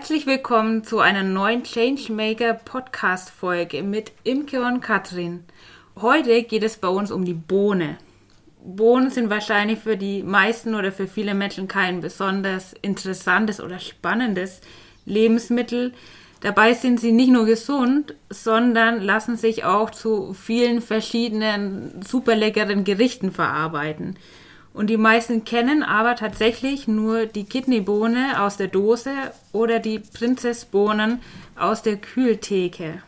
Herzlich willkommen zu einer neuen Changemaker Podcast Folge mit Imke und Katrin. Heute geht es bei uns um die Bohne. Bohnen sind wahrscheinlich für die meisten oder für viele Menschen kein besonders interessantes oder spannendes Lebensmittel. Dabei sind sie nicht nur gesund, sondern lassen sich auch zu vielen verschiedenen super leckeren Gerichten verarbeiten. Und die meisten kennen aber tatsächlich nur die Kidneybohne aus der Dose oder die Prinzessbohnen aus der Kühltheke.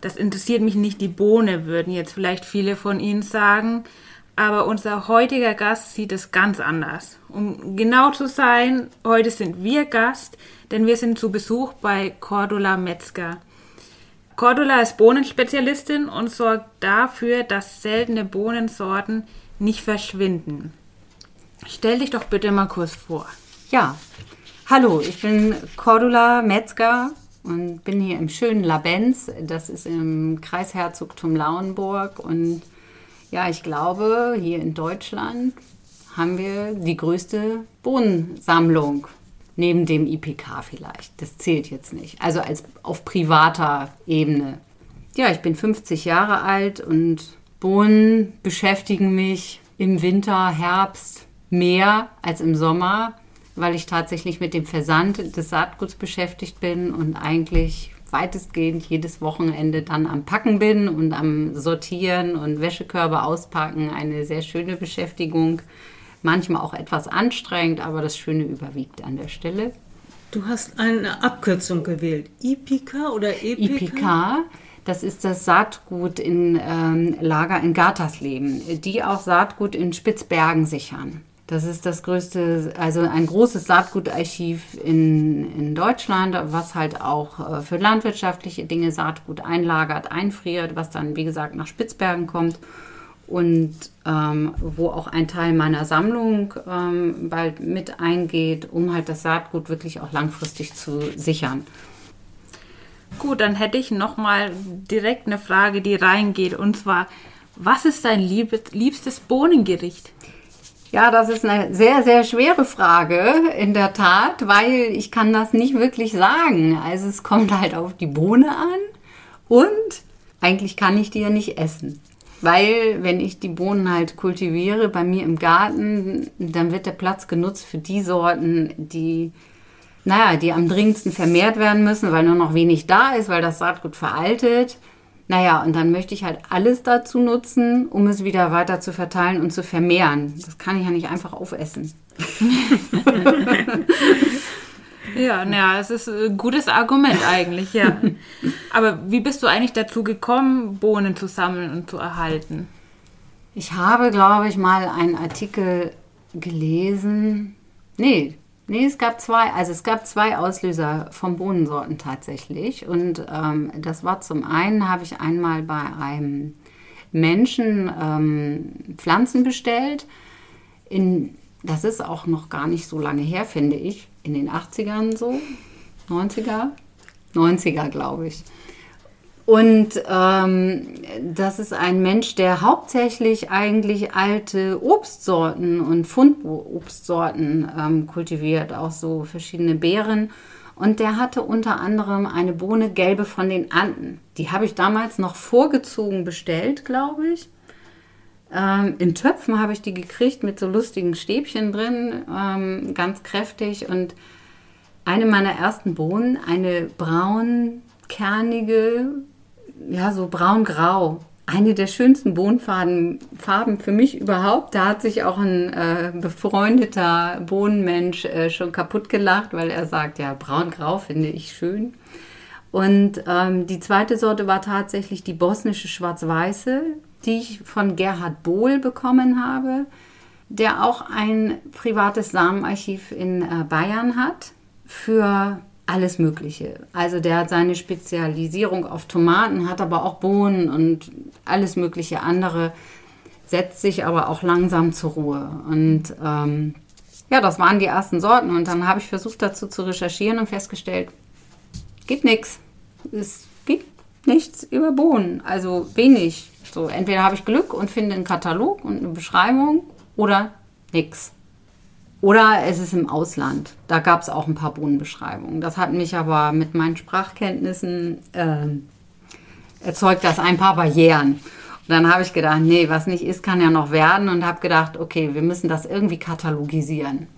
Das interessiert mich nicht, die Bohne, würden jetzt vielleicht viele von Ihnen sagen. Aber unser heutiger Gast sieht es ganz anders. Um genau zu sein, heute sind wir Gast, denn wir sind zu Besuch bei Cordula Metzger. Cordula ist Bohnenspezialistin und sorgt dafür, dass seltene Bohnensorten nicht verschwinden. Stell dich doch bitte mal kurz vor. Ja, hallo, ich bin Cordula Metzger und bin hier im schönen Labenz. Das ist im Kreisherzogtum Lauenburg und ja, ich glaube, hier in Deutschland haben wir die größte Bohnensammlung. Neben dem IPK vielleicht. Das zählt jetzt nicht. Also als auf privater Ebene. Ja, ich bin 50 Jahre alt und Bohnen beschäftigen mich im Winter, Herbst mehr als im Sommer, weil ich tatsächlich mit dem Versand des Saatguts beschäftigt bin und eigentlich weitestgehend jedes Wochenende dann am Packen bin und am Sortieren und Wäschekörbe auspacken. Eine sehr schöne Beschäftigung. Manchmal auch etwas anstrengend, aber das Schöne überwiegt an der Stelle. Du hast eine Abkürzung gewählt. IPK oder EPK? IPK, das ist das Saatgut in ähm, Lager in Gartersleben, die auch Saatgut in Spitzbergen sichern. Das ist das größte, also ein großes Saatgutarchiv in, in Deutschland, was halt auch äh, für landwirtschaftliche Dinge Saatgut einlagert, einfriert, was dann, wie gesagt, nach Spitzbergen kommt und ähm, wo auch ein Teil meiner Sammlung ähm, bald mit eingeht, um halt das Saatgut wirklich auch langfristig zu sichern. Gut, dann hätte ich noch mal direkt eine Frage, die reingeht, und zwar, was ist dein liebstes Bohnengericht? Ja, das ist eine sehr, sehr schwere Frage, in der Tat, weil ich kann das nicht wirklich sagen. Also es kommt halt auf die Bohne an und eigentlich kann ich die ja nicht essen. Weil wenn ich die Bohnen halt kultiviere bei mir im Garten, dann wird der Platz genutzt für die Sorten, die, naja, die am dringendsten vermehrt werden müssen, weil nur noch wenig da ist, weil das Saatgut veraltet. Naja, und dann möchte ich halt alles dazu nutzen, um es wieder weiter zu verteilen und zu vermehren. Das kann ich ja nicht einfach aufessen. ja, naja, es ist ein gutes Argument eigentlich, ja. Aber wie bist du eigentlich dazu gekommen, Bohnen zu sammeln und zu erhalten? Ich habe, glaube ich, mal einen Artikel gelesen. Nee, Nee, es gab zwei, also es gab zwei Auslöser von Bohnensorten tatsächlich. Und ähm, das war zum einen, habe ich einmal bei einem Menschen ähm, Pflanzen bestellt. In, das ist auch noch gar nicht so lange her, finde ich. In den 80ern so, 90er, 90er glaube ich. Und ähm, das ist ein Mensch, der hauptsächlich eigentlich alte Obstsorten und Fundobstsorten ähm, kultiviert, auch so verschiedene Beeren. Und der hatte unter anderem eine Bohne gelbe von den Anden. Die habe ich damals noch vorgezogen bestellt, glaube ich. Ähm, in Töpfen habe ich die gekriegt mit so lustigen Stäbchen drin, ähm, ganz kräftig. Und eine meiner ersten Bohnen, eine braun, kernige, ja, so braun-grau. Eine der schönsten Bohnenfarben Farben für mich überhaupt. Da hat sich auch ein äh, befreundeter Bohnenmensch äh, schon kaputt gelacht, weil er sagt, ja, braun-grau finde ich schön. Und ähm, die zweite Sorte war tatsächlich die bosnische Schwarz-Weiße, die ich von Gerhard Bohl bekommen habe, der auch ein privates Samenarchiv in äh, Bayern hat für alles Mögliche. Also der hat seine Spezialisierung auf Tomaten, hat aber auch Bohnen und alles mögliche andere, setzt sich aber auch langsam zur Ruhe. Und ähm, ja, das waren die ersten Sorten. Und dann habe ich versucht dazu zu recherchieren und festgestellt, gibt nichts. Es gibt nichts über Bohnen, also wenig. So, entweder habe ich Glück und finde einen Katalog und eine Beschreibung oder nichts. Oder es ist im Ausland. Da gab es auch ein paar Bohnenbeschreibungen. Das hat mich aber mit meinen Sprachkenntnissen äh, erzeugt das ein paar Barrieren. Und dann habe ich gedacht, nee, was nicht ist, kann ja noch werden. Und habe gedacht, okay, wir müssen das irgendwie katalogisieren.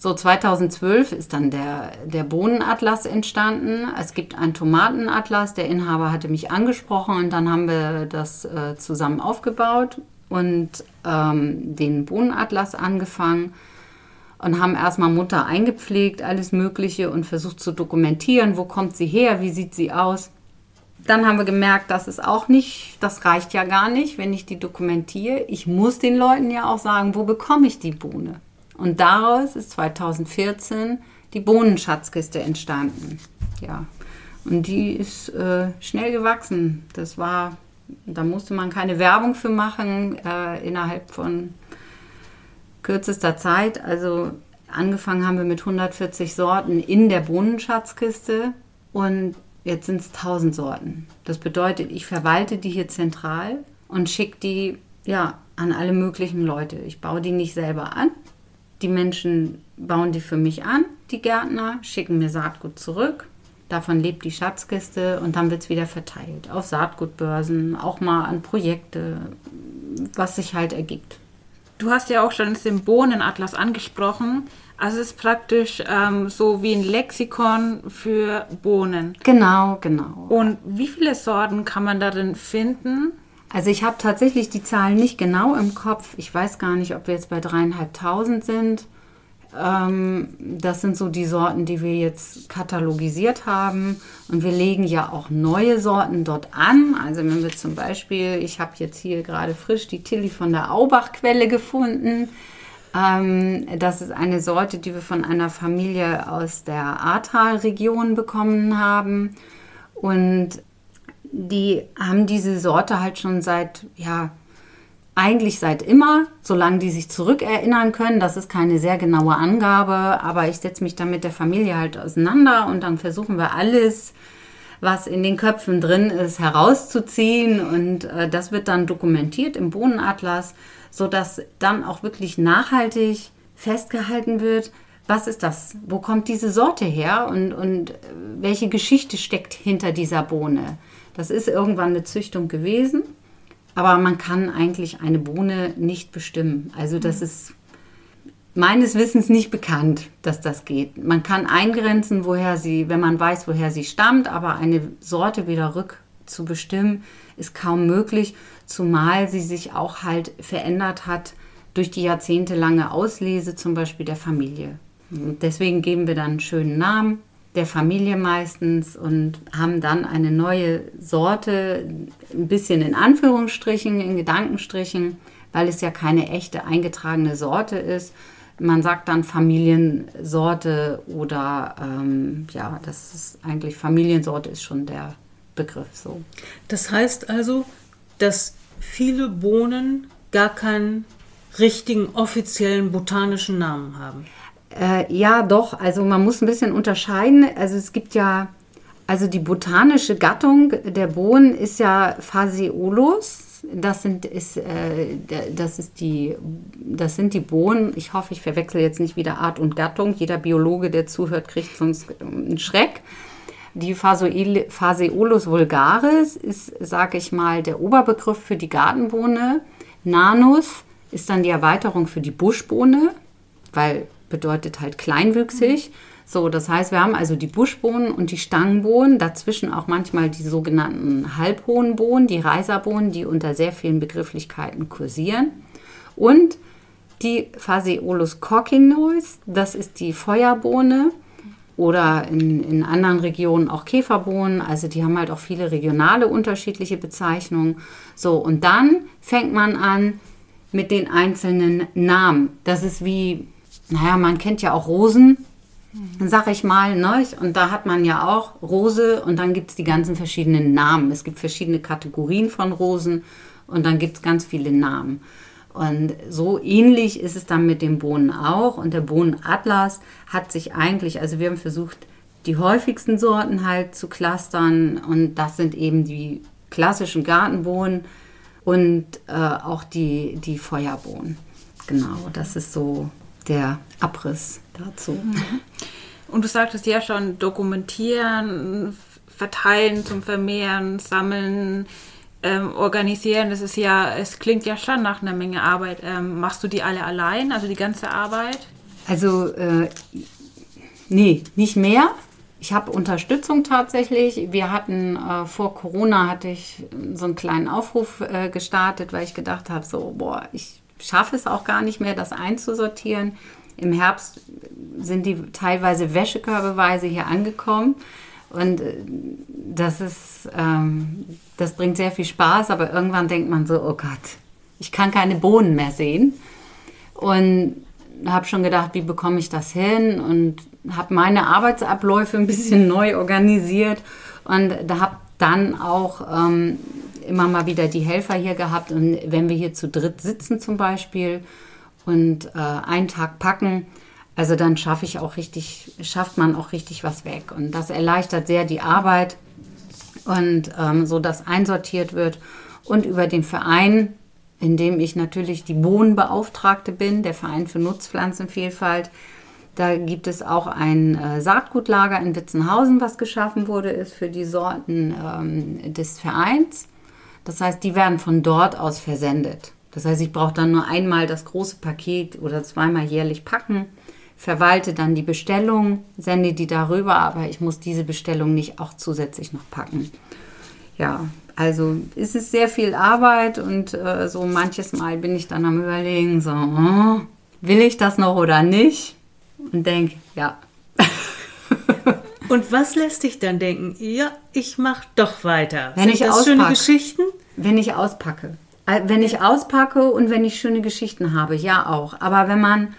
So 2012 ist dann der, der Bohnenatlas entstanden. Es gibt einen Tomatenatlas. Der Inhaber hatte mich angesprochen und dann haben wir das äh, zusammen aufgebaut und ähm, den Bohnenatlas angefangen und haben erstmal Mutter eingepflegt, alles Mögliche und versucht zu dokumentieren, wo kommt sie her, wie sieht sie aus. Dann haben wir gemerkt, das ist auch nicht, das reicht ja gar nicht, wenn ich die dokumentiere. Ich muss den Leuten ja auch sagen, wo bekomme ich die Bohne. Und daraus ist 2014 die Bohnenschatzkiste entstanden. Ja, und die ist äh, schnell gewachsen. Das war, da musste man keine Werbung für machen äh, innerhalb von kürzester Zeit. Also angefangen haben wir mit 140 Sorten in der Bohnenschatzkiste und jetzt sind es 1000 Sorten. Das bedeutet, ich verwalte die hier zentral und schicke die ja, an alle möglichen Leute. Ich baue die nicht selber an, die Menschen bauen die für mich an, die Gärtner, schicken mir Saatgut zurück. Davon lebt die Schatzkiste und dann wird es wieder verteilt. Auf Saatgutbörsen, auch mal an Projekte, was sich halt ergibt. Du hast ja auch schon den Bohnenatlas angesprochen. Also es ist praktisch ähm, so wie ein Lexikon für Bohnen. Genau, genau. Und wie viele Sorten kann man darin finden? Also ich habe tatsächlich die Zahlen nicht genau im Kopf. Ich weiß gar nicht, ob wir jetzt bei dreieinhalbtausend sind. Ähm, das sind so die Sorten, die wir jetzt katalogisiert haben. Und wir legen ja auch neue Sorten dort an. Also wenn wir zum Beispiel, ich habe jetzt hier gerade frisch die Tilly von der Aubachquelle gefunden. Ähm, das ist eine Sorte, die wir von einer Familie aus der Ahrtal-Region bekommen haben. Und die haben diese Sorte halt schon seit, ja, eigentlich seit immer, solange die sich zurückerinnern können. Das ist keine sehr genaue Angabe, aber ich setze mich dann mit der Familie halt auseinander und dann versuchen wir alles, was in den Köpfen drin ist, herauszuziehen und äh, das wird dann dokumentiert im Bohnenatlas, sodass dann auch wirklich nachhaltig festgehalten wird, was ist das? Wo kommt diese Sorte her und, und welche Geschichte steckt hinter dieser Bohne? Das ist irgendwann eine Züchtung gewesen, aber man kann eigentlich eine Bohne nicht bestimmen. Also das mhm. ist meines Wissens nicht bekannt, dass das geht. Man kann eingrenzen, woher sie, wenn man weiß, woher sie stammt, aber eine Sorte wieder rück zu bestimmen, ist kaum möglich, zumal sie sich auch halt verändert hat durch die jahrzehntelange Auslese zum Beispiel der Familie. Und deswegen geben wir dann einen schönen Namen, der Familie meistens und haben dann eine neue Sorte, ein bisschen in Anführungsstrichen, in Gedankenstrichen, weil es ja keine echte eingetragene Sorte ist. Man sagt dann Familiensorte oder ähm, ja, das ist eigentlich Familiensorte ist schon der Begriff so. Das heißt also, dass viele Bohnen gar keinen richtigen offiziellen botanischen Namen haben. Äh, ja, doch. Also man muss ein bisschen unterscheiden. Also es gibt ja, also die botanische Gattung der Bohnen ist ja Phaseolus. Das sind, ist, äh, das, ist die, das sind die Bohnen. Ich hoffe, ich verwechsel jetzt nicht wieder Art und Gattung. Jeder Biologe, der zuhört, kriegt sonst einen Schreck. Die Phaseolus vulgaris ist, sage ich mal, der Oberbegriff für die Gartenbohne. Nanus ist dann die Erweiterung für die Buschbohne, weil bedeutet halt kleinwüchsig. So, das heißt, wir haben also die Buschbohnen und die Stangenbohnen, dazwischen auch manchmal die sogenannten halbhohen Bohnen, die Reiserbohnen, die unter sehr vielen Begrifflichkeiten kursieren. Und die Phaseolus coccinus, das ist die Feuerbohne oder in, in anderen Regionen auch Käferbohnen. Also die haben halt auch viele regionale unterschiedliche Bezeichnungen. So, und dann fängt man an mit den einzelnen Namen. Das ist wie naja, man kennt ja auch Rosen, sag ich mal, ne? Und da hat man ja auch Rose und dann gibt es die ganzen verschiedenen Namen. Es gibt verschiedene Kategorien von Rosen und dann gibt es ganz viele Namen. Und so ähnlich ist es dann mit den Bohnen auch. Und der Bohnenatlas hat sich eigentlich, also wir haben versucht, die häufigsten Sorten halt zu clustern. Und das sind eben die klassischen Gartenbohnen und äh, auch die, die Feuerbohnen. Genau, das ist so der Abriss dazu. Und du sagtest ja schon, dokumentieren, verteilen zum Vermehren, sammeln, ähm, organisieren. Das ist ja, es klingt ja schon nach einer Menge Arbeit. Ähm, machst du die alle allein, also die ganze Arbeit? Also, äh, nee, nicht mehr. Ich habe Unterstützung tatsächlich. Wir hatten äh, vor Corona hatte ich so einen kleinen Aufruf äh, gestartet, weil ich gedacht habe, so, boah, ich schaffe es auch gar nicht mehr, das einzusortieren. Im Herbst sind die teilweise wäschekörbeweise hier angekommen. Und äh, das ist, ähm, das bringt sehr viel Spaß, aber irgendwann denkt man so, oh Gott, ich kann keine Bohnen mehr sehen. Und habe schon gedacht, wie bekomme ich das hin? Und habe meine Arbeitsabläufe ein bisschen neu organisiert und da habe dann auch ähm, immer mal wieder die Helfer hier gehabt. Und wenn wir hier zu dritt sitzen zum Beispiel und äh, einen Tag packen, also dann schaffe ich auch richtig, schafft man auch richtig was weg. Und das erleichtert sehr die Arbeit und ähm, so, dass einsortiert wird. Und über den Verein, in dem ich natürlich die Bohnenbeauftragte bin, der Verein für Nutzpflanzenvielfalt, da gibt es auch ein äh, Saatgutlager in Witzenhausen, was geschaffen wurde, ist für die Sorten ähm, des Vereins. Das heißt, die werden von dort aus versendet. Das heißt, ich brauche dann nur einmal das große Paket oder zweimal jährlich packen, verwalte dann die Bestellung, sende die darüber, aber ich muss diese Bestellung nicht auch zusätzlich noch packen. Ja, also ist es sehr viel Arbeit und äh, so manches Mal bin ich dann am Überlegen, so, oh, will ich das noch oder nicht? und denke, ja. und was lässt dich dann denken, ja, ich mache doch weiter? Wenn Sind ich das auspacke, schöne Geschichten? Wenn ich auspacke. Äh, wenn ich auspacke und wenn ich schöne Geschichten habe, ja auch. Aber wenn man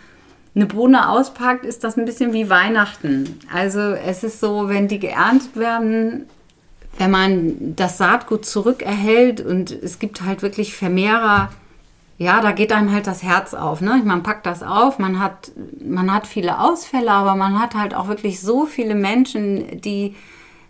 eine Bohne auspackt, ist das ein bisschen wie Weihnachten. Also es ist so, wenn die geerntet werden, wenn man das Saatgut zurückerhält und es gibt halt wirklich Vermehrer, ja, da geht einem halt das Herz auf. Ne? Man packt das auf, man hat, man hat viele Ausfälle, aber man hat halt auch wirklich so viele Menschen, die,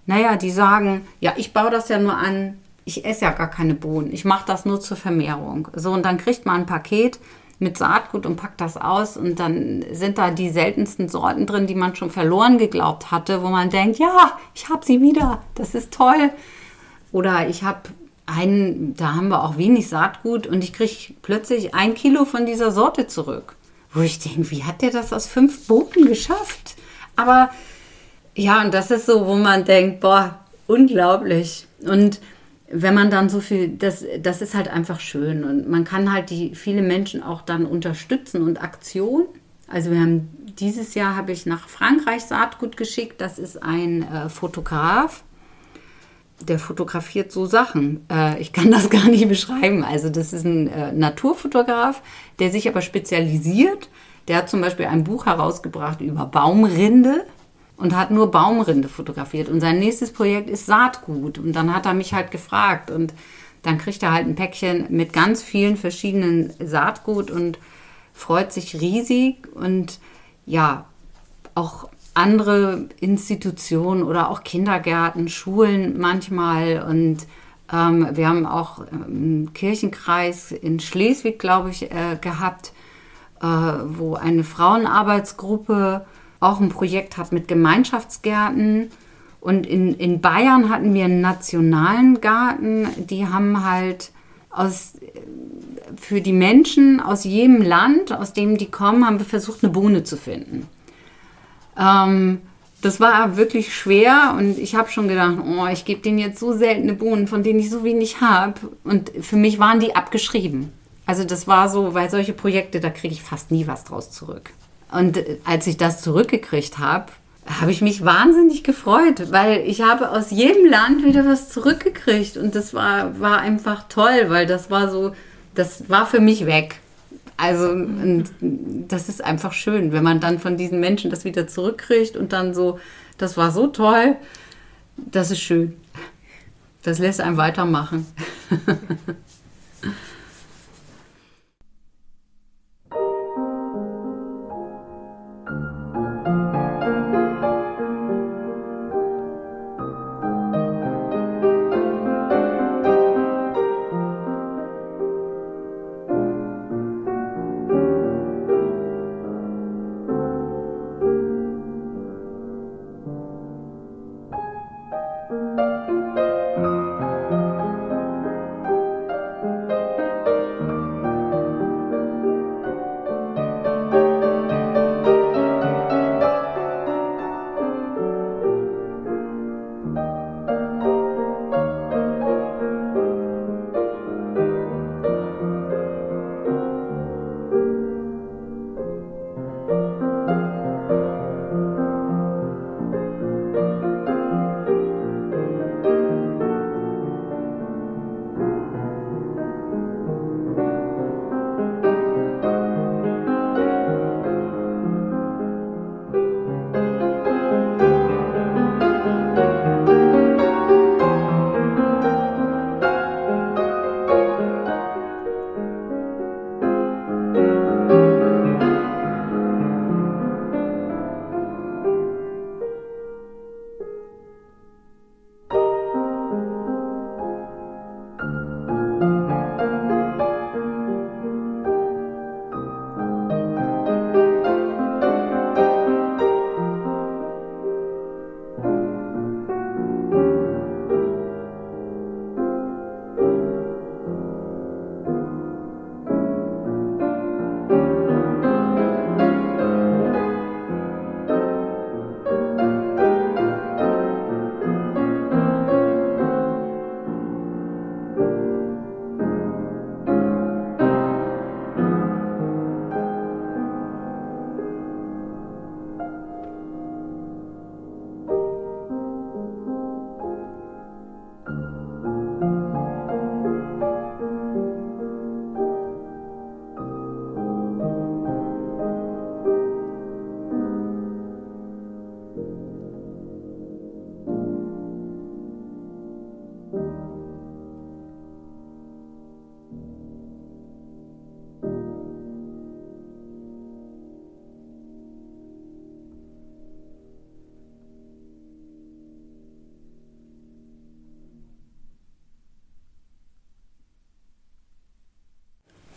naja, die sagen, ja, ich baue das ja nur an, ich esse ja gar keine Bohnen, ich mache das nur zur Vermehrung. So, und dann kriegt man ein Paket mit Saatgut und packt das aus und dann sind da die seltensten Sorten drin, die man schon verloren geglaubt hatte, wo man denkt, ja, ich habe sie wieder, das ist toll. Oder ich habe einen, da haben wir auch wenig Saatgut und ich kriege plötzlich ein Kilo von dieser Sorte zurück. Wo ich denke, wie hat der das aus fünf Booten geschafft? Aber ja, und das ist so, wo man denkt, boah, unglaublich. Und wenn man dann so viel, das, das ist halt einfach schön. Und man kann halt die viele Menschen auch dann unterstützen und Aktion. Also wir haben dieses Jahr habe ich nach Frankreich Saatgut geschickt. Das ist ein äh, Fotograf, der fotografiert so Sachen. Äh, ich kann das gar nicht beschreiben. Also das ist ein äh, Naturfotograf, der sich aber spezialisiert. Der hat zum Beispiel ein Buch herausgebracht über Baumrinde und hat nur Baumrinde fotografiert. Und sein nächstes Projekt ist Saatgut. Und dann hat er mich halt gefragt und dann kriegt er halt ein Päckchen mit ganz vielen verschiedenen Saatgut und freut sich riesig und ja, auch andere Institutionen oder auch Kindergärten, Schulen manchmal. Und ähm, wir haben auch einen Kirchenkreis in Schleswig, glaube ich, äh, gehabt, äh, wo eine Frauenarbeitsgruppe auch ein Projekt hat mit Gemeinschaftsgärten. Und in, in Bayern hatten wir einen nationalen Garten, die haben halt aus, für die Menschen aus jedem Land, aus dem die kommen, haben wir versucht, eine Bohne zu finden. Ähm, das war wirklich schwer und ich habe schon gedacht, oh, ich gebe denen jetzt so seltene Bohnen, von denen ich so wenig habe. Und für mich waren die abgeschrieben. Also das war so, weil solche Projekte, da kriege ich fast nie was draus zurück. Und äh, als ich das zurückgekriegt habe, habe ich mich wahnsinnig gefreut, weil ich habe aus jedem Land wieder was zurückgekriegt und das war, war einfach toll, weil das war so, das war für mich weg. Also das ist einfach schön, wenn man dann von diesen Menschen das wieder zurückkriegt und dann so, das war so toll, das ist schön. Das lässt einem weitermachen.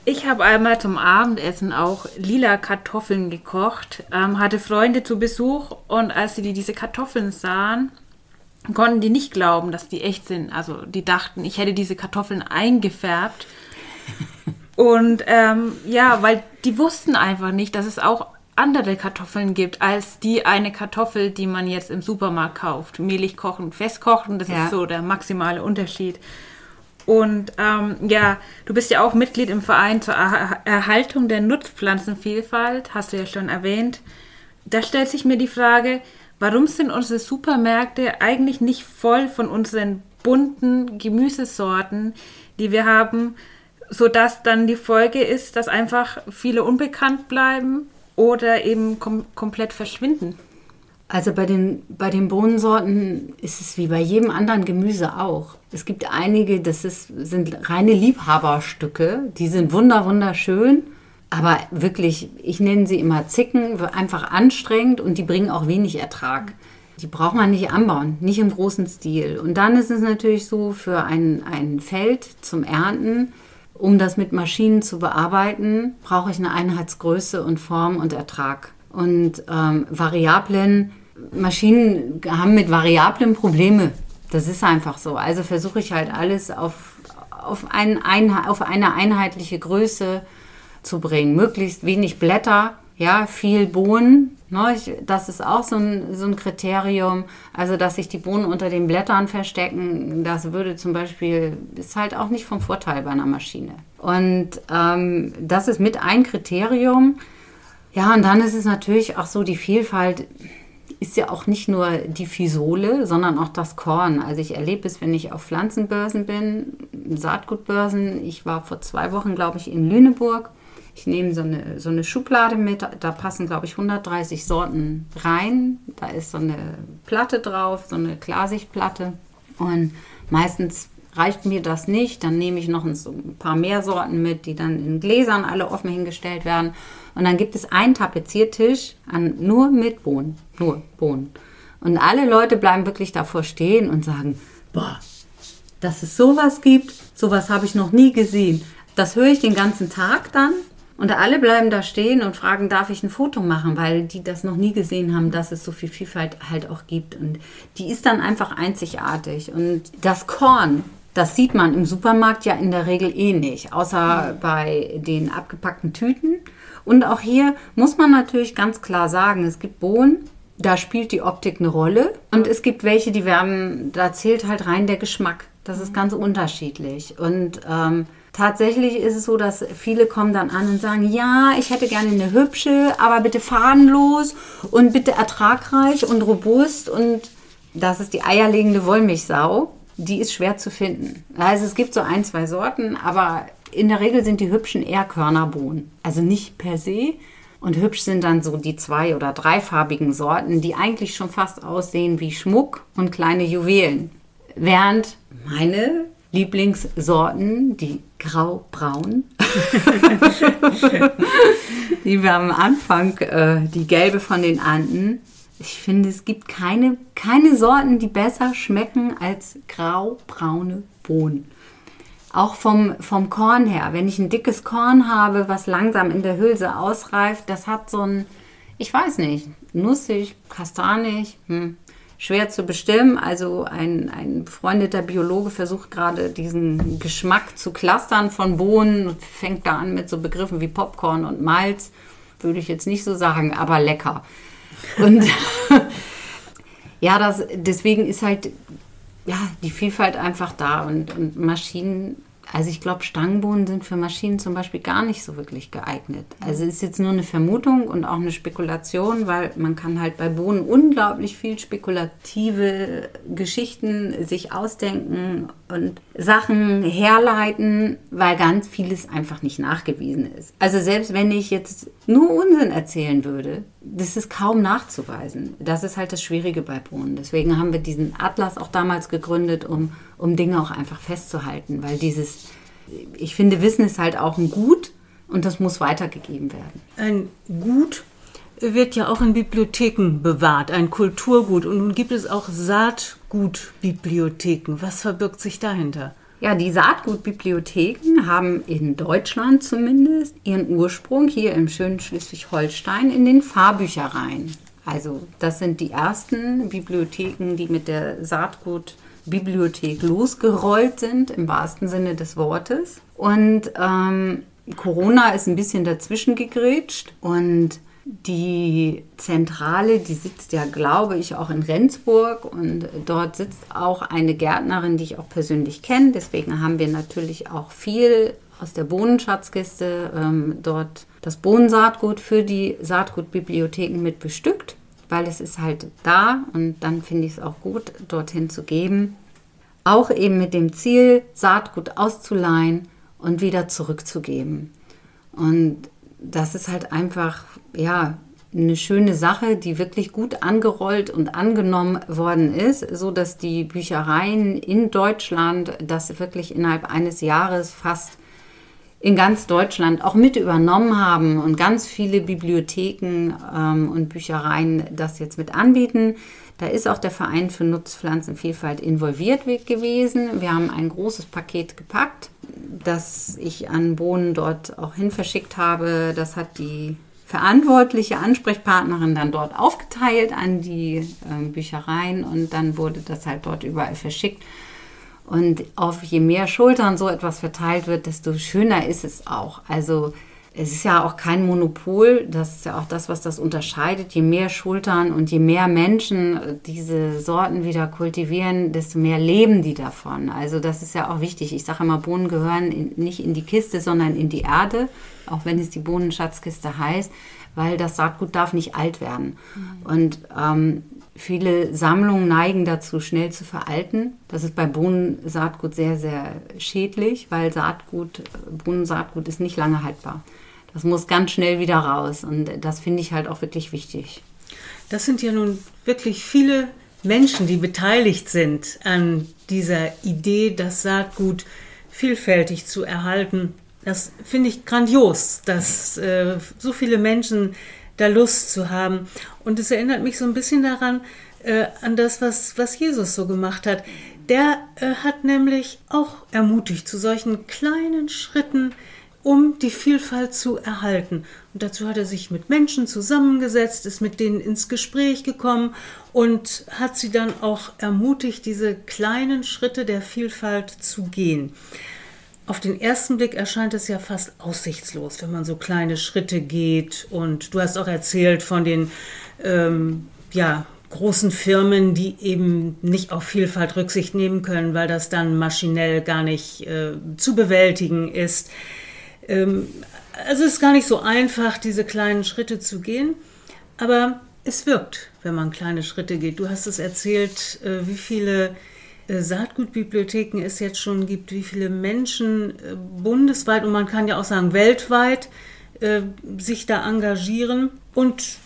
Ich habe einmal zum Abendessen auch lila Kartoffeln gekocht, ähm, hatte Freunde zu Besuch und als sie diese Kartoffeln sahen, konnten die nicht glauben, dass die echt sind. Also die dachten, ich hätte diese Kartoffeln eingefärbt. Und ähm, ja, weil die wussten einfach nicht, dass es auch andere Kartoffeln gibt als die eine Kartoffel, die man jetzt im Supermarkt kauft. Mehlig kochen, festkochen, das Ja. ist so der maximale Unterschied. Und ähm, ja, du bist ja auch Mitglied im Verein zur Er Erhaltung der Nutzpflanzenvielfalt, hast du ja schon erwähnt. Da stellt sich mir die Frage, warum sind unsere Supermärkte eigentlich nicht voll von unseren bunten Gemüsesorten, die wir haben, sodass dann die Folge ist, dass einfach viele unbekannt bleiben oder eben kom komplett verschwinden. Also bei den, bei den Bohnensorten ist es wie bei jedem anderen Gemüse auch. Es gibt einige, das ist, sind reine Liebhaberstücke, die sind wunder, wunderschön, aber wirklich, ich nenne sie immer Zicken, einfach anstrengend und die bringen auch wenig Ertrag. Die braucht man nicht anbauen, nicht im großen Stil. Und dann ist es natürlich so, für ein, ein Feld zum Ernten, um das mit Maschinen zu bearbeiten, brauche ich eine Einheitsgröße und Form und Ertrag. Und ähm, Variablen, Maschinen haben mit Variablen Probleme. Das ist einfach so. Also versuche ich halt alles auf, auf, ein, Einhe- auf eine einheitliche Größe zu bringen. Möglichst wenig Blätter, ja, viel Bohnen. Ne, ich, das ist auch so ein, so ein Kriterium. Also, dass sich die Bohnen unter den Blättern verstecken, das würde zum Beispiel, ist halt auch nicht vom Vorteil bei einer Maschine. Und ähm, das ist mit ein Kriterium. Ja, und dann ist es natürlich auch so, die Vielfalt ist ja auch nicht nur die Fisole, sondern auch das Korn. Also ich erlebe es, wenn ich auf Pflanzenbörsen bin, Saatgutbörsen. Ich war vor zwei Wochen, glaube ich, in Lüneburg. Ich nehme so eine, so eine Schublade mit, da passen, glaube ich, 130 Sorten rein. Da ist so eine Platte drauf, so eine Klarsichtplatte. Und meistens reicht mir das nicht. Dann nehme ich noch ein, paar mehr Sorten mit, die dann in Gläsern alle offen hingestellt werden. Und dann gibt es einen Tapeziertisch an, nur mit Bohnen. Nur Bohnen. Und alle Leute bleiben wirklich davor stehen und sagen, boah, dass es sowas gibt, sowas habe ich noch nie gesehen. Das höre ich den ganzen Tag dann. Und alle bleiben da stehen und fragen, darf ich ein Foto machen, weil die das noch nie gesehen haben, dass es so viel Vielfalt halt auch gibt. Und die ist dann einfach einzigartig. Und das Korn, das sieht man im Supermarkt ja in der Regel eh nicht, außer bei den abgepackten Tüten. Und auch hier muss man natürlich ganz klar sagen, es gibt Bohnen, da spielt die Optik eine Rolle. Und es gibt welche, die werden, da zählt halt rein der Geschmack. Das ist ganz unterschiedlich. Und ähm, tatsächlich ist es so, dass viele kommen dann an und sagen, ja, ich hätte gerne eine hübsche, aber bitte fadenlos und bitte ertragreich und robust. Und das ist die eierlegende Wollmilchsau. Die ist schwer zu finden. Also es gibt so ein, zwei Sorten, aber in der Regel sind die hübschen eher Körnerbohnen. Also nicht per se. Und hübsch sind dann so die zwei- oder dreifarbigen Sorten, die eigentlich schon fast aussehen wie Schmuck und kleine Juwelen. Während meine Lieblingssorten, die grau-braun, die wir am Anfang, äh, die gelbe von den Anden, ich finde, es gibt keine, keine Sorten, die besser schmecken als grau-braune Bohnen. Auch vom, vom Korn her. Wenn ich ein dickes Korn habe, was langsam in der Hülse ausreift, das hat so ein, ich weiß nicht, nussig, kastanig, hm, schwer zu bestimmen. Also ein, ein befreundeter Biologe versucht gerade diesen Geschmack zu clustern von Bohnen und fängt da an mit so Begriffen wie Popcorn und Malz. Würde ich jetzt nicht so sagen, aber lecker. Und ja, das, deswegen ist halt ja, die Vielfalt einfach da und, und Maschinen, also ich glaube, Stangenbohnen sind für Maschinen zum Beispiel gar nicht so wirklich geeignet. Also ist jetzt nur eine Vermutung und auch eine Spekulation, weil man kann halt bei Bohnen unglaublich viel spekulative Geschichten sich ausdenken und Sachen herleiten, weil ganz vieles einfach nicht nachgewiesen ist. Also selbst wenn ich jetzt nur Unsinn erzählen würde, das ist kaum nachzuweisen. Das ist halt das Schwierige bei Bohnen. Deswegen haben wir diesen Atlas auch damals gegründet, um, um Dinge auch einfach festzuhalten, weil dieses, ich finde, Wissen ist halt auch ein Gut und das muss weitergegeben werden. Ein Gut wird ja auch in Bibliotheken bewahrt, ein Kulturgut. Und nun gibt es auch Saatgutbibliotheken. Was verbirgt sich dahinter? Ja, die Saatgutbibliotheken haben in Deutschland zumindest ihren Ursprung hier im schönen Schleswig-Holstein in den Fahrbüchereien. Also das sind die ersten Bibliotheken, die mit der Saatgutbibliothek losgerollt sind, im wahrsten Sinne des Wortes. Und ähm, Corona ist ein bisschen dazwischen gegrätscht und die Zentrale, die sitzt ja, glaube ich, auch in Rendsburg und dort sitzt auch eine Gärtnerin, die ich auch persönlich kenne. Deswegen haben wir natürlich auch viel aus der Bohnenschatzkiste ähm, dort das Bohnensaatgut für die Saatgutbibliotheken mit bestückt, weil es ist halt da und dann finde ich es auch gut, dorthin zu geben. Auch eben mit dem Ziel, Saatgut auszuleihen und wieder zurückzugeben. Und das ist halt einfach, ja, eine schöne Sache, die wirklich gut angerollt und angenommen worden ist, so dass die Büchereien in Deutschland das wirklich innerhalb eines Jahres fast in ganz Deutschland auch mit übernommen haben und ganz viele Bibliotheken ähm, und Büchereien das jetzt mit anbieten. Da ist auch der Verein für Nutzpflanzenvielfalt involviert gewesen. Wir haben ein großes Paket gepackt, das ich an Bohnen dort auch hin verschickt habe. Das hat die verantwortliche Ansprechpartnerin dann dort aufgeteilt an die äh, Büchereien und dann wurde das halt dort überall verschickt. Und auf je mehr Schultern so etwas verteilt wird, desto schöner ist es auch. Also es ist ja auch kein Monopol, das ist ja auch das, was das unterscheidet. Je mehr Schultern und je mehr Menschen diese Sorten wieder kultivieren, desto mehr leben die davon. Also das ist ja auch wichtig. Ich sage immer, Bohnen gehören in, nicht in die Kiste, sondern in die Erde, auch wenn es die Bohnenschatzkiste heißt, weil das Saatgut darf nicht alt werden. Mhm. Und ähm, Viele Sammlungen neigen dazu, schnell zu veralten. Das ist bei Bohnensaatgut sehr, sehr schädlich, weil Saatgut, Bohnensaatgut ist nicht lange haltbar. Das muss ganz schnell wieder raus und das finde ich halt auch wirklich wichtig. Das sind ja nun wirklich viele Menschen, die beteiligt sind an dieser Idee, das Saatgut vielfältig zu erhalten. Das finde ich grandios, dass äh, so viele Menschen da Lust zu haben. Und es erinnert mich so ein bisschen daran, äh, an das, was, was Jesus so gemacht hat. Der äh, hat nämlich auch ermutigt zu solchen kleinen Schritten, um die Vielfalt zu erhalten. Und dazu hat er sich mit Menschen zusammengesetzt, ist mit denen ins Gespräch gekommen und hat sie dann auch ermutigt, diese kleinen Schritte der Vielfalt zu gehen. Auf den ersten Blick erscheint es ja fast aussichtslos, wenn man so kleine Schritte geht. Und du hast auch erzählt von den ähm, ja, großen Firmen, die eben nicht auf Vielfalt Rücksicht nehmen können, weil das dann maschinell gar nicht äh, zu bewältigen ist. Ähm, also es ist gar nicht so einfach, diese kleinen Schritte zu gehen, aber es wirkt, wenn man kleine Schritte geht. Du hast es erzählt, äh, wie viele äh, Saatgutbibliotheken es jetzt schon gibt, wie viele Menschen äh, bundesweit und man kann ja auch sagen weltweit äh, sich da engagieren. Und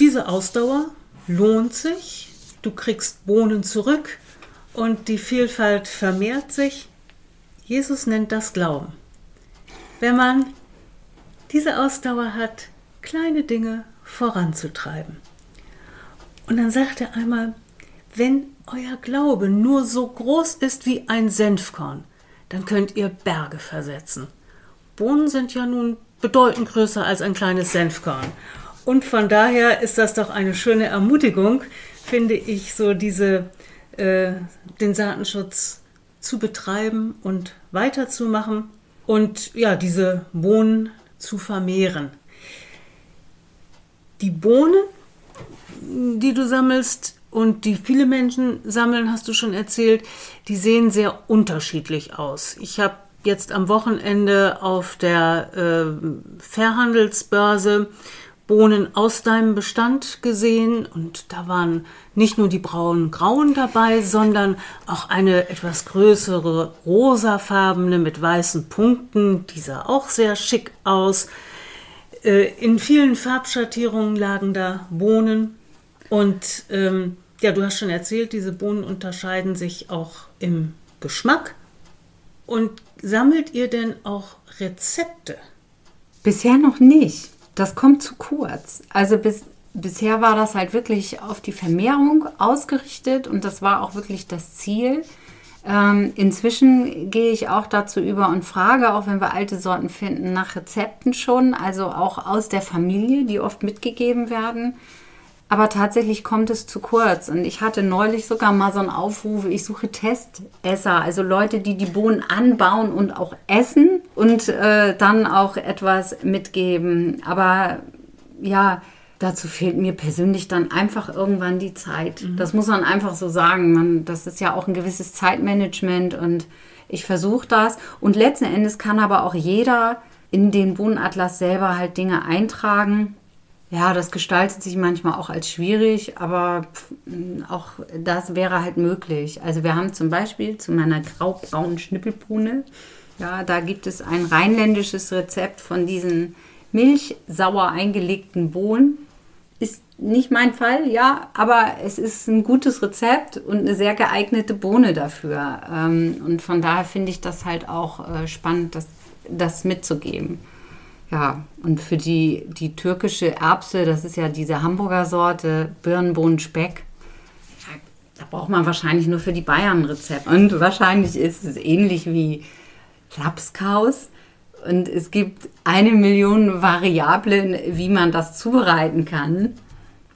diese Ausdauer lohnt sich. Du kriegst Bohnen zurück und die Vielfalt vermehrt sich. Jesus nennt das Glauben. Wenn man diese Ausdauer hat, kleine Dinge voranzutreiben. Und dann sagt er einmal, wenn euer Glaube nur so groß ist wie ein Senfkorn, dann könnt ihr Berge versetzen. Bohnen sind ja nun bedeutend größer als ein kleines Senfkorn. Und von daher ist das doch eine schöne Ermutigung, finde ich, so diese, äh, den Saatenschutz zu betreiben und weiterzumachen und ja, diese Bohnen zu vermehren. Die Bohnen, die du sammelst, und die viele Menschen sammeln, hast du schon erzählt, die sehen sehr unterschiedlich aus. Ich habe jetzt am Wochenende auf der äh, Verhandelsbörse Bohnen aus deinem Bestand gesehen und da waren nicht nur die braunen Grauen dabei, sondern auch eine etwas größere rosafarbene mit weißen Punkten, die sah auch sehr schick aus. Äh, in vielen Farbschattierungen lagen da Bohnen und ähm, ja, du hast schon erzählt, diese Bohnen unterscheiden sich auch im Geschmack. Und sammelt ihr denn auch Rezepte? Bisher noch nicht. Das kommt zu kurz. Also bis, bisher war das halt wirklich auf die Vermehrung ausgerichtet und das war auch wirklich das Ziel. Ähm, inzwischen gehe ich auch dazu über und frage, auch wenn wir alte Sorten finden, nach Rezepten schon, also auch aus der Familie, die oft mitgegeben werden. Aber tatsächlich kommt es zu kurz. Und ich hatte neulich sogar mal so einen Aufruf, ich suche Testesser, also Leute, die die Bohnen anbauen und auch essen und äh, dann auch etwas mitgeben. Aber ja, dazu fehlt mir persönlich dann einfach irgendwann die Zeit. Mhm. Das muss man einfach so sagen. Man, das ist ja auch ein gewisses Zeitmanagement und ich versuche das. Und letzten Endes kann aber auch jeder in den Bohnenatlas selber halt Dinge eintragen ja, das gestaltet sich manchmal auch als schwierig, aber auch das wäre halt möglich. Also wir haben zum Beispiel zu meiner graubraunen Schnippelbohne, ja, da gibt es ein rheinländisches Rezept von diesen milchsauer eingelegten Bohnen. Ist nicht mein Fall, ja, aber es ist ein gutes Rezept und eine sehr geeignete Bohne dafür. Ähm, und von daher finde ich das halt auch äh, spannend, das, das mitzugeben. Ja, und für die, die türkische Erbse, das ist ja diese Hamburger Sorte, Birnenbohnen, Speck, da braucht man wahrscheinlich nur für die Bayern Rezept. Und wahrscheinlich ist es ähnlich wie Lapskaus. Und es gibt eine Million Variablen, wie man das zubereiten kann.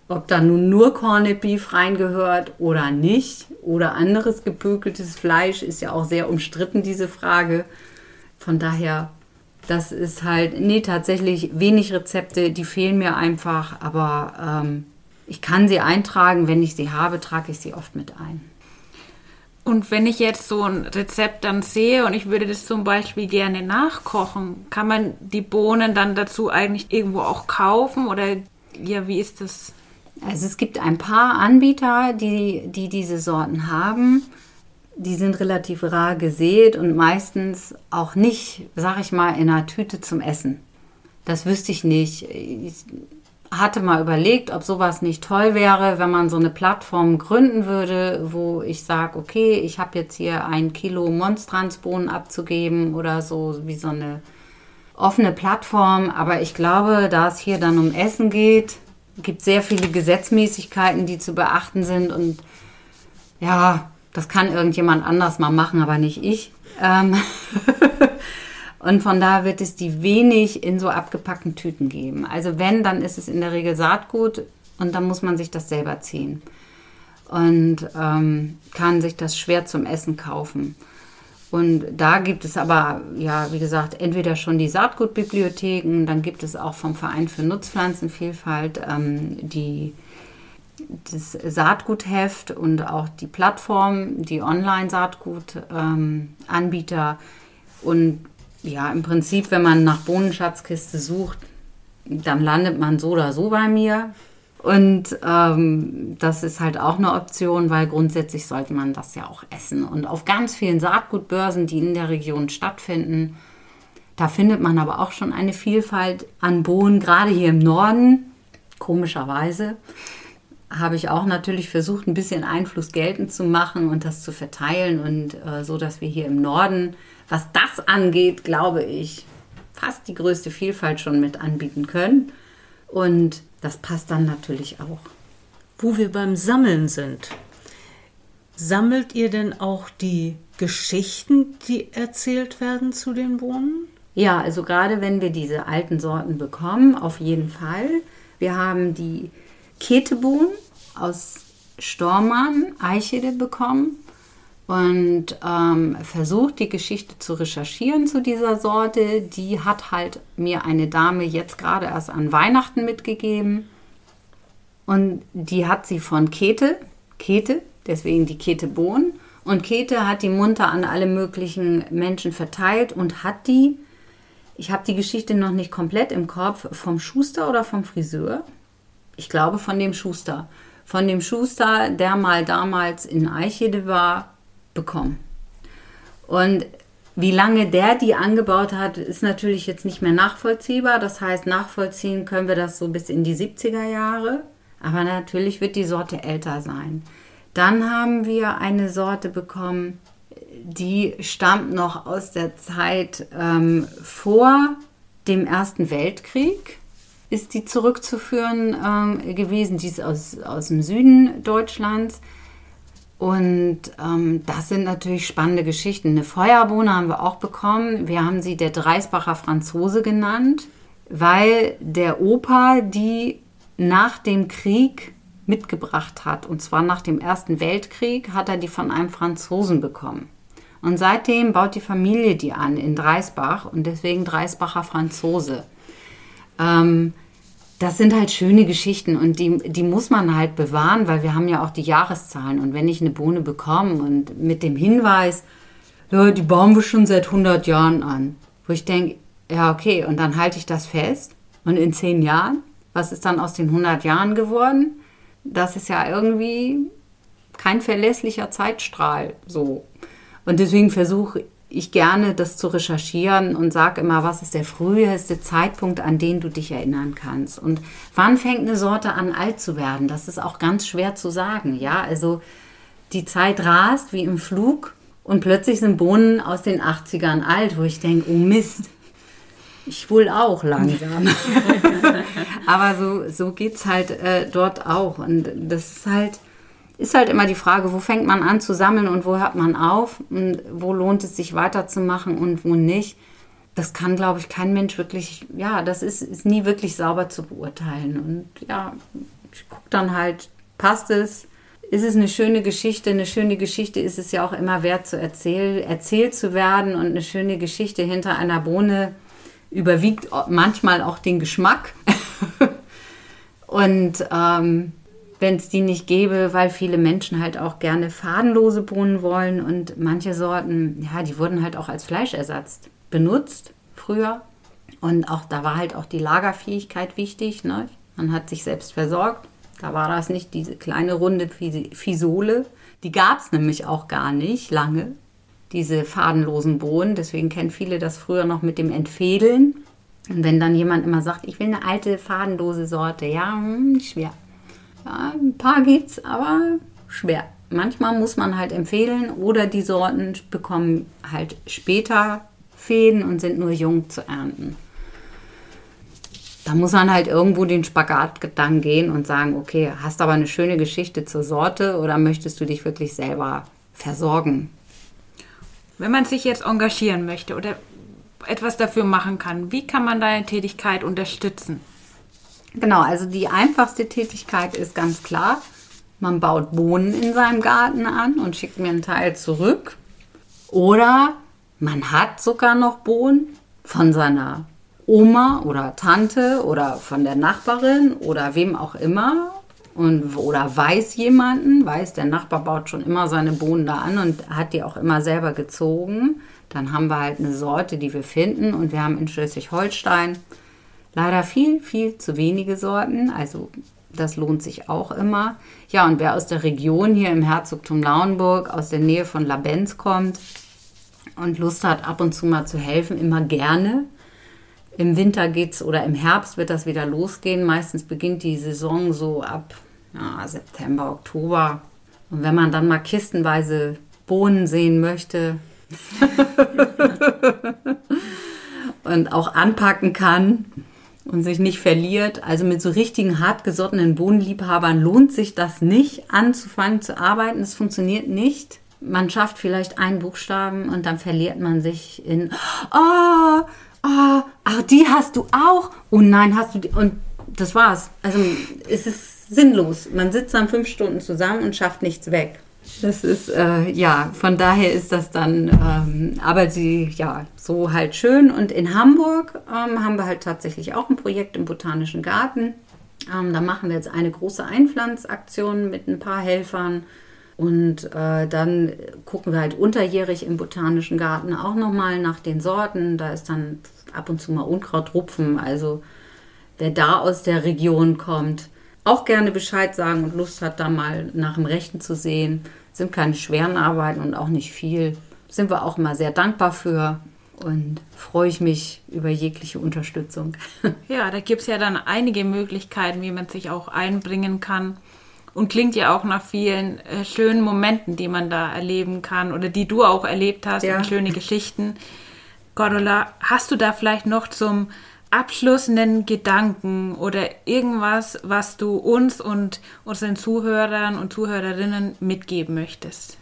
Ob da nun nur Corned Beef reingehört oder nicht, oder anderes gepökeltes Fleisch, ist ja auch sehr umstritten, diese Frage. Von daher das ist halt, nee, tatsächlich wenig Rezepte, die fehlen mir einfach, aber ähm, ich kann sie eintragen. Wenn ich sie habe, trage ich sie oft mit ein. Und wenn ich jetzt so ein Rezept dann sehe und ich würde das zum Beispiel gerne nachkochen, kann man die Bohnen dann dazu eigentlich irgendwo auch kaufen oder ja, wie ist das? Also es gibt ein paar Anbieter, die, die diese Sorten haben die sind relativ rar gesät und meistens auch nicht, sag ich mal, in einer Tüte zum Essen. Das wüsste ich nicht. Ich hatte mal überlegt, ob sowas nicht toll wäre, wenn man so eine Plattform gründen würde, wo ich sage, okay, ich habe jetzt hier ein Kilo Monstransbohnen abzugeben oder so, wie so eine offene Plattform. Aber ich glaube, da es hier dann um Essen geht, gibt sehr viele Gesetzmäßigkeiten, die zu beachten sind und ja, das kann irgendjemand anders mal machen, aber nicht ich. Ähm und von da wird es die wenig in so abgepackten Tüten geben. Also wenn, dann ist es in der Regel Saatgut und dann muss man sich das selber ziehen. Und ähm, kann sich das schwer zum Essen kaufen. Und da gibt es aber, ja, wie gesagt, entweder schon die Saatgutbibliotheken, dann gibt es auch vom Verein für Nutzpflanzenvielfalt ähm, die das Saatgutheft und auch die Plattform, die Online-Saatgut-Anbieter. Ähm, und ja, im Prinzip, wenn man nach Bohnenschatzkiste sucht, dann landet man so oder so bei mir. Und ähm, das ist halt auch eine Option, weil grundsätzlich sollte man das ja auch essen. Und auf ganz vielen Saatgutbörsen, die in der Region stattfinden, da findet man aber auch schon eine Vielfalt an Bohnen, gerade hier im Norden, komischerweise habe ich auch natürlich versucht, ein bisschen Einfluss geltend zu machen und das zu verteilen und äh, so, dass wir hier im Norden, was das angeht, glaube ich, fast die größte Vielfalt schon mit anbieten können. Und das passt dann natürlich auch. Wo wir beim Sammeln sind, sammelt ihr denn auch die Geschichten, die erzählt werden zu den Bohnen? Ja, also gerade wenn wir diese alten Sorten bekommen, auf jeden Fall. Wir haben die Ketebohnen aus Stormann, Eichede bekommen und ähm, versucht, die Geschichte zu recherchieren zu dieser Sorte. Die hat halt mir eine Dame jetzt gerade erst an Weihnachten mitgegeben. Und die hat sie von Kete, Kete, deswegen die Ketebohnen. Und Kete hat die munter an alle möglichen Menschen verteilt und hat die, ich habe die Geschichte noch nicht komplett im Kopf, vom Schuster oder vom Friseur, ich glaube von dem Schuster, von dem Schuster, der mal damals in Eichede war, bekommen. Und wie lange der die angebaut hat, ist natürlich jetzt nicht mehr nachvollziehbar. Das heißt, nachvollziehen können wir das so bis in die 70er Jahre. Aber natürlich wird die Sorte älter sein. Dann haben wir eine Sorte bekommen, die stammt noch aus der Zeit ähm, vor dem Ersten Weltkrieg ist die zurückzuführen ähm, gewesen. Die ist aus, aus dem Süden Deutschlands. Und ähm, das sind natürlich spannende Geschichten. Eine Feuerbohne haben wir auch bekommen. Wir haben sie der Dreisbacher Franzose genannt, weil der Opa die nach dem Krieg mitgebracht hat. Und zwar nach dem Ersten Weltkrieg hat er die von einem Franzosen bekommen. Und seitdem baut die Familie die an in Dreisbach und deswegen Dreisbacher Franzose. Ähm, das sind halt schöne Geschichten und die, die muss man halt bewahren, weil wir haben ja auch die Jahreszahlen. Und wenn ich eine Bohne bekomme und mit dem Hinweis, ja, die bauen wir schon seit 100 Jahren an, wo ich denke, ja, okay, und dann halte ich das fest. Und in 10 Jahren, was ist dann aus den 100 Jahren geworden? Das ist ja irgendwie kein verlässlicher Zeitstrahl so. Und deswegen versuche ich gerne, das zu recherchieren und sage immer, was ist der früheste Zeitpunkt, an den du dich erinnern kannst. Und wann fängt eine Sorte an, alt zu werden? Das ist auch ganz schwer zu sagen. Ja, also die Zeit rast wie im Flug und plötzlich sind Bohnen aus den 80ern alt, wo ich denke, oh Mist, ich wohl auch langsam. Aber so, so geht es halt äh, dort auch. Und das ist halt ist halt immer die Frage, wo fängt man an zu sammeln und wo hört man auf und wo lohnt es sich weiterzumachen und wo nicht. Das kann, glaube ich, kein Mensch wirklich, ja, das ist, ist nie wirklich sauber zu beurteilen. Und ja, ich gucke dann halt, passt es? Ist es eine schöne Geschichte? Eine schöne Geschichte ist es ja auch immer wert zu erzählen, erzählt zu werden und eine schöne Geschichte hinter einer Bohne überwiegt manchmal auch den Geschmack. und ähm, wenn es die nicht gäbe, weil viele Menschen halt auch gerne fadenlose Bohnen wollen und manche Sorten, ja, die wurden halt auch als Fleischersatz benutzt früher. Und auch da war halt auch die Lagerfähigkeit wichtig. Ne? Man hat sich selbst versorgt. Da war das nicht diese kleine runde Fisole. Die gab es nämlich auch gar nicht lange, diese fadenlosen Bohnen. Deswegen kennen viele das früher noch mit dem Entfädeln. Und wenn dann jemand immer sagt, ich will eine alte fadenlose Sorte, ja, hm, schwer. Ja, ein paar gibt's, aber schwer. Manchmal muss man halt empfehlen oder die Sorten bekommen halt später Fäden und sind nur jung zu ernten. Da muss man halt irgendwo den Spagat dann gehen und sagen, okay, hast aber eine schöne Geschichte zur Sorte oder möchtest du dich wirklich selber versorgen? Wenn man sich jetzt engagieren möchte oder etwas dafür machen kann, wie kann man deine Tätigkeit unterstützen? Genau, also die einfachste Tätigkeit ist ganz klar, man baut Bohnen in seinem Garten an und schickt mir einen Teil zurück. Oder man hat sogar noch Bohnen von seiner Oma oder Tante oder von der Nachbarin oder wem auch immer. Und, oder weiß jemanden, weiß, der Nachbar baut schon immer seine Bohnen da an und hat die auch immer selber gezogen. Dann haben wir halt eine Sorte, die wir finden. Und wir haben in Schleswig-Holstein Leider viel, viel zu wenige Sorten. Also das lohnt sich auch immer. Ja, und wer aus der Region hier im Herzogtum Lauenburg, aus der Nähe von Labenz kommt und Lust hat, ab und zu mal zu helfen, immer gerne. Im Winter geht's oder im Herbst wird das wieder losgehen. Meistens beginnt die Saison so ab ja, September, Oktober. Und wenn man dann mal kistenweise Bohnen sehen möchte und auch anpacken kann, und sich nicht verliert. Also mit so richtigen hartgesottenen Bohnenliebhabern lohnt sich das nicht, anzufangen zu arbeiten. Es funktioniert nicht. Man schafft vielleicht einen Buchstaben und dann verliert man sich in, oh, oh, ach, die hast du auch. Oh nein, hast du die. Und das war's. Also es ist sinnlos. Man sitzt dann fünf Stunden zusammen und schafft nichts weg. Das ist, äh, ja, von daher ist das dann, ähm, aber sie, ja, so halt schön. Und in Hamburg ähm, haben wir halt tatsächlich auch ein Projekt im Botanischen Garten. Ähm, da machen wir jetzt eine große Einpflanzaktion mit ein paar Helfern. Und äh, dann gucken wir halt unterjährig im Botanischen Garten auch nochmal nach den Sorten. Da ist dann ab und zu mal Unkrautrupfen. Also wer da aus der Region kommt, auch gerne Bescheid sagen und Lust hat, da mal nach dem Rechten zu sehen. Sind keine schweren Arbeiten und auch nicht viel. Sind wir auch immer sehr dankbar für und freue ich mich über jegliche Unterstützung. Ja, da gibt es ja dann einige Möglichkeiten, wie man sich auch einbringen kann. Und klingt ja auch nach vielen äh, schönen Momenten, die man da erleben kann oder die du auch erlebt hast ja. und schöne Geschichten. Cordula, hast du da vielleicht noch zum abschließenden Gedanken oder irgendwas, was du uns und unseren Zuhörern und Zuhörerinnen mitgeben möchtest?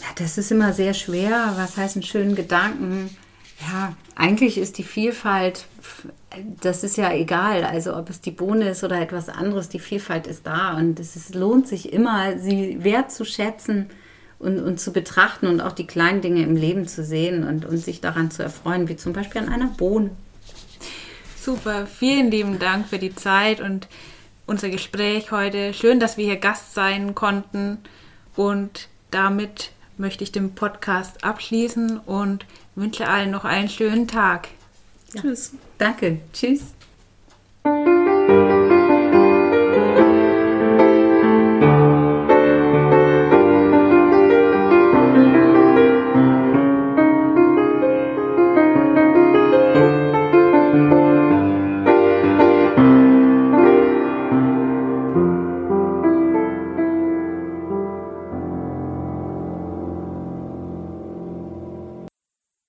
Ja, das ist immer sehr schwer. Was heißt einen schönen Gedanken? Ja, eigentlich ist die Vielfalt, das ist ja egal. Also ob es die Bohne ist oder etwas anderes, die Vielfalt ist da und es ist, lohnt sich immer, sie wertzuschätzen und, und zu betrachten und auch die kleinen Dinge im Leben zu sehen und, und sich daran zu erfreuen, wie zum Beispiel an einer Bohne. Super, vielen lieben Dank für die Zeit und unser Gespräch heute. Schön, dass wir hier Gast sein konnten und damit möchte ich den Podcast abschließen und wünsche allen noch einen schönen Tag. Ja. Tschüss. Danke. Tschüss.